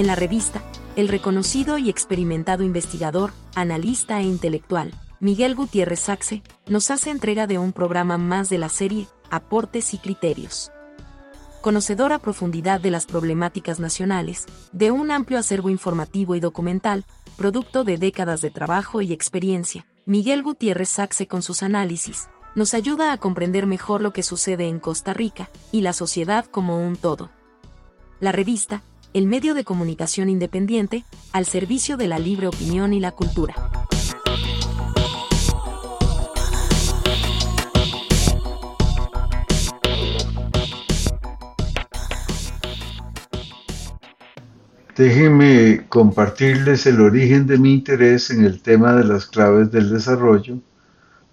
En la revista, el reconocido y experimentado investigador, analista e intelectual, Miguel Gutiérrez Saxe, nos hace entrega de un programa más de la serie Aportes y Criterios. Conocedor a profundidad de las problemáticas nacionales, de un amplio acervo informativo y documental, producto de décadas de trabajo y experiencia, Miguel Gutiérrez Saxe con sus análisis, nos ayuda a comprender mejor lo que sucede en Costa Rica y la sociedad como un todo. La revista, el medio de comunicación independiente, al servicio de la libre opinión y la cultura. Déjenme compartirles el origen de mi interés en el tema de las claves del desarrollo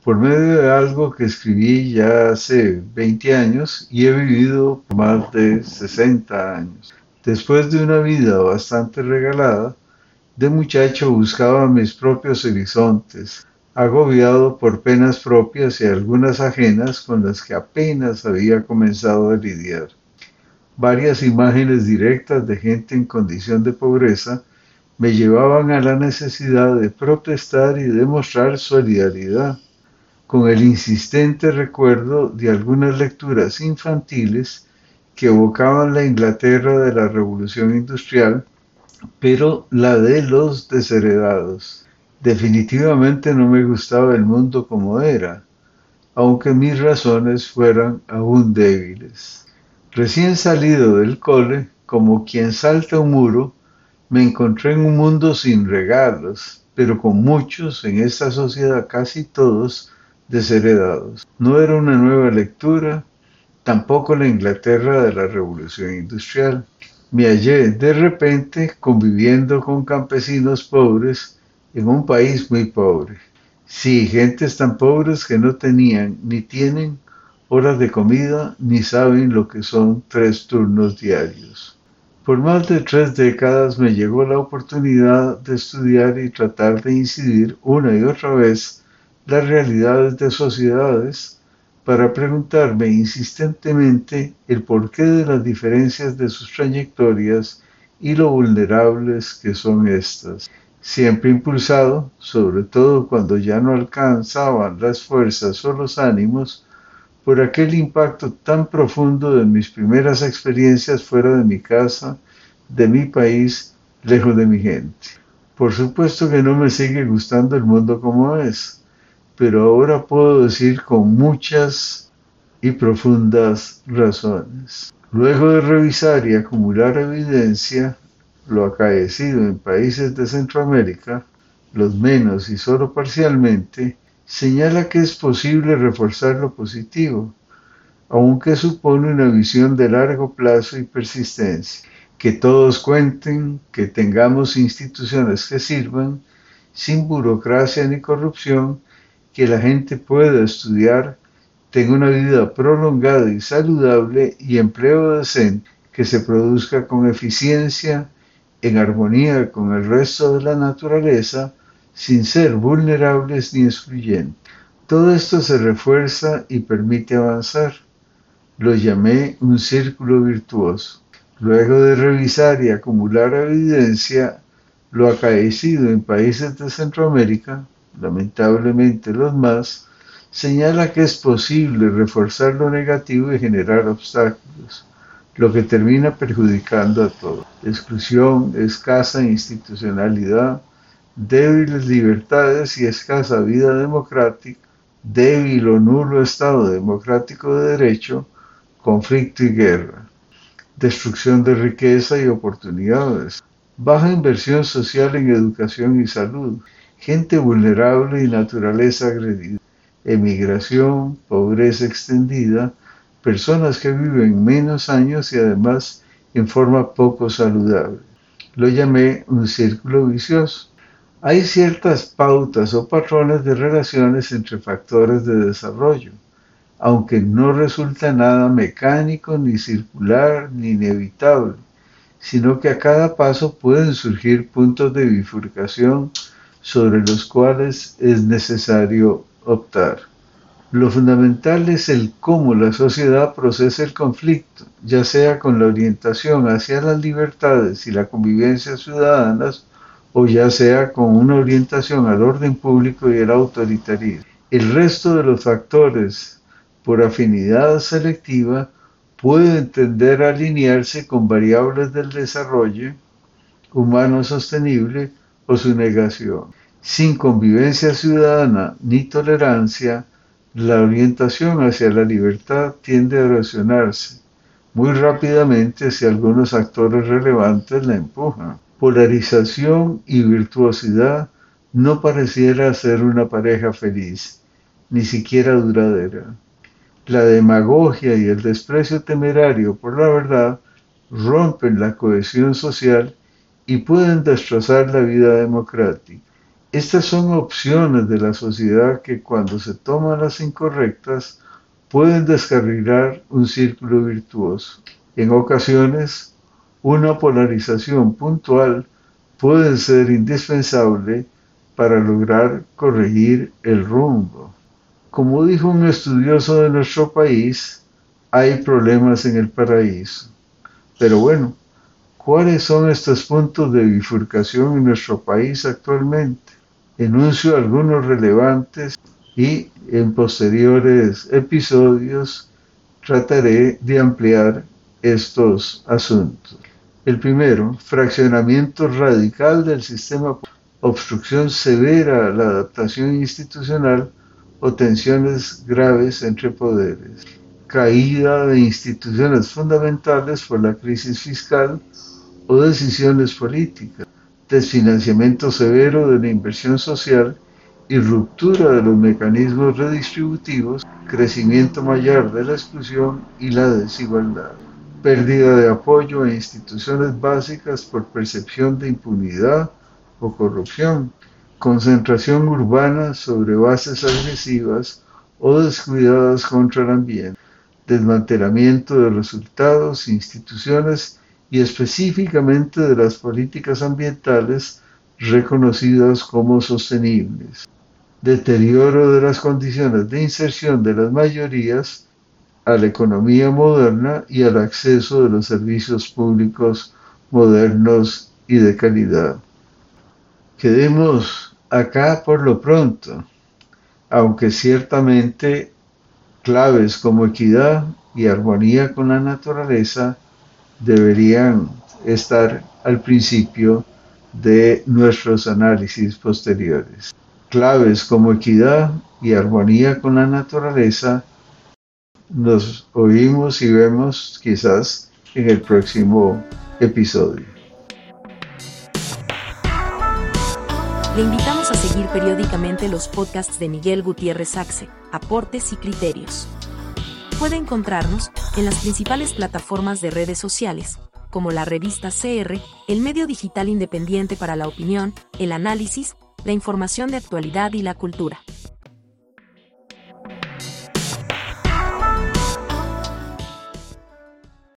por medio de algo que escribí ya hace 20 años y he vivido más de 60 años. Después de una vida bastante regalada, de muchacho buscaba mis propios horizontes, agobiado por penas propias y algunas ajenas con las que apenas había comenzado a lidiar. Varias imágenes directas de gente en condición de pobreza me llevaban a la necesidad de protestar y demostrar solidaridad, con el insistente recuerdo de algunas lecturas infantiles que evocaban la Inglaterra de la Revolución Industrial, pero la de los desheredados. Definitivamente no me gustaba el mundo como era, aunque mis razones fueran aún débiles. Recién salido del cole, como quien salta un muro, me encontré en un mundo sin regalos, pero con muchos, en esta sociedad casi todos, desheredados. No era una nueva lectura, tampoco la Inglaterra de la Revolución Industrial. Me hallé de repente conviviendo con campesinos pobres en un país muy pobre. Sí, gentes tan pobres que no tenían ni tienen horas de comida ni saben lo que son tres turnos diarios. Por más de tres décadas me llegó la oportunidad de estudiar y tratar de incidir una y otra vez las realidades de sociedades para preguntarme insistentemente el porqué de las diferencias de sus trayectorias y lo vulnerables que son estas. Siempre impulsado, sobre todo cuando ya no alcanzaban las fuerzas o los ánimos, por aquel impacto tan profundo de mis primeras experiencias fuera de mi casa, de mi país, lejos de mi gente. Por supuesto que no me sigue gustando el mundo como es, pero ahora puedo decir con muchas y profundas razones. Luego de revisar y acumular evidencia, lo acaecido en países de Centroamérica, los menos y solo parcialmente, señala que es posible reforzar lo positivo, aunque supone una visión de largo plazo y persistencia. Que todos cuenten, que tengamos instituciones que sirvan, sin burocracia ni corrupción, que la gente pueda estudiar, tenga una vida prolongada y saludable y empleo decente que se produzca con eficiencia, en armonía con el resto de la naturaleza, sin ser vulnerables ni excluyentes. Todo esto se refuerza y permite avanzar. Lo llamé un círculo virtuoso. Luego de revisar y acumular evidencia, lo acaecido en países de Centroamérica, lamentablemente los más, señala que es posible reforzar lo negativo y generar obstáculos, lo que termina perjudicando a todos. Exclusión, escasa institucionalidad, débiles libertades y escasa vida democrática, débil o nulo Estado democrático de derecho, conflicto y guerra, destrucción de riqueza y oportunidades, baja inversión social en educación y salud, gente vulnerable y naturaleza agredida, emigración, pobreza extendida, personas que viven menos años y además en forma poco saludable. Lo llamé un círculo vicioso. Hay ciertas pautas o patrones de relaciones entre factores de desarrollo, aunque no resulta nada mecánico, ni circular, ni inevitable, sino que a cada paso pueden surgir puntos de bifurcación sobre los cuales es necesario optar. Lo fundamental es el cómo la sociedad procesa el conflicto, ya sea con la orientación hacia las libertades y la convivencia ciudadanas o ya sea con una orientación al orden público y el autoritarismo. El resto de los factores, por afinidad selectiva, pueden tender a alinearse con variables del desarrollo humano sostenible o su negación. Sin convivencia ciudadana ni tolerancia, la orientación hacia la libertad tiende a erosionarse muy rápidamente si algunos actores relevantes la empujan. Polarización y virtuosidad no pareciera ser una pareja feliz, ni siquiera duradera. La demagogia y el desprecio temerario por la verdad rompen la cohesión social y pueden destrozar la vida democrática. Estas son opciones de la sociedad que cuando se toman las incorrectas pueden descarrilar un círculo virtuoso. En ocasiones, una polarización puntual puede ser indispensable para lograr corregir el rumbo. Como dijo un estudioso de nuestro país, hay problemas en el paraíso. Pero bueno, ¿cuáles son estos puntos de bifurcación en nuestro país actualmente? enuncio algunos relevantes y en posteriores episodios trataré de ampliar estos asuntos. El primero, fraccionamiento radical del sistema, obstrucción severa a la adaptación institucional o tensiones graves entre poderes, caída de instituciones fundamentales por la crisis fiscal o decisiones políticas, desfinanciamiento severo de la inversión social y ruptura de los mecanismos redistributivos, crecimiento mayor de la exclusión y la desigualdad, pérdida de apoyo a instituciones básicas por percepción de impunidad o corrupción, concentración urbana sobre bases agresivas o descuidadas contra el ambiente, desmantelamiento de resultados, instituciones y específicamente de las políticas ambientales reconocidas como sostenibles, deterioro de las condiciones de inserción de las mayorías a la economía moderna y al acceso de los servicios públicos modernos y de calidad. Quedemos acá por lo pronto, aunque ciertamente claves como equidad y armonía con la naturaleza deberían estar al principio de nuestros análisis posteriores. Claves como equidad y armonía con la naturaleza nos oímos y vemos quizás en el próximo episodio. Le invitamos a seguir periódicamente los podcasts de Miguel Gutiérrez Axe, Aportes y Criterios. Puede encontrarnos en las principales plataformas de redes sociales, como la revista CR, el medio digital independiente para la opinión, el análisis, la información de actualidad y la cultura.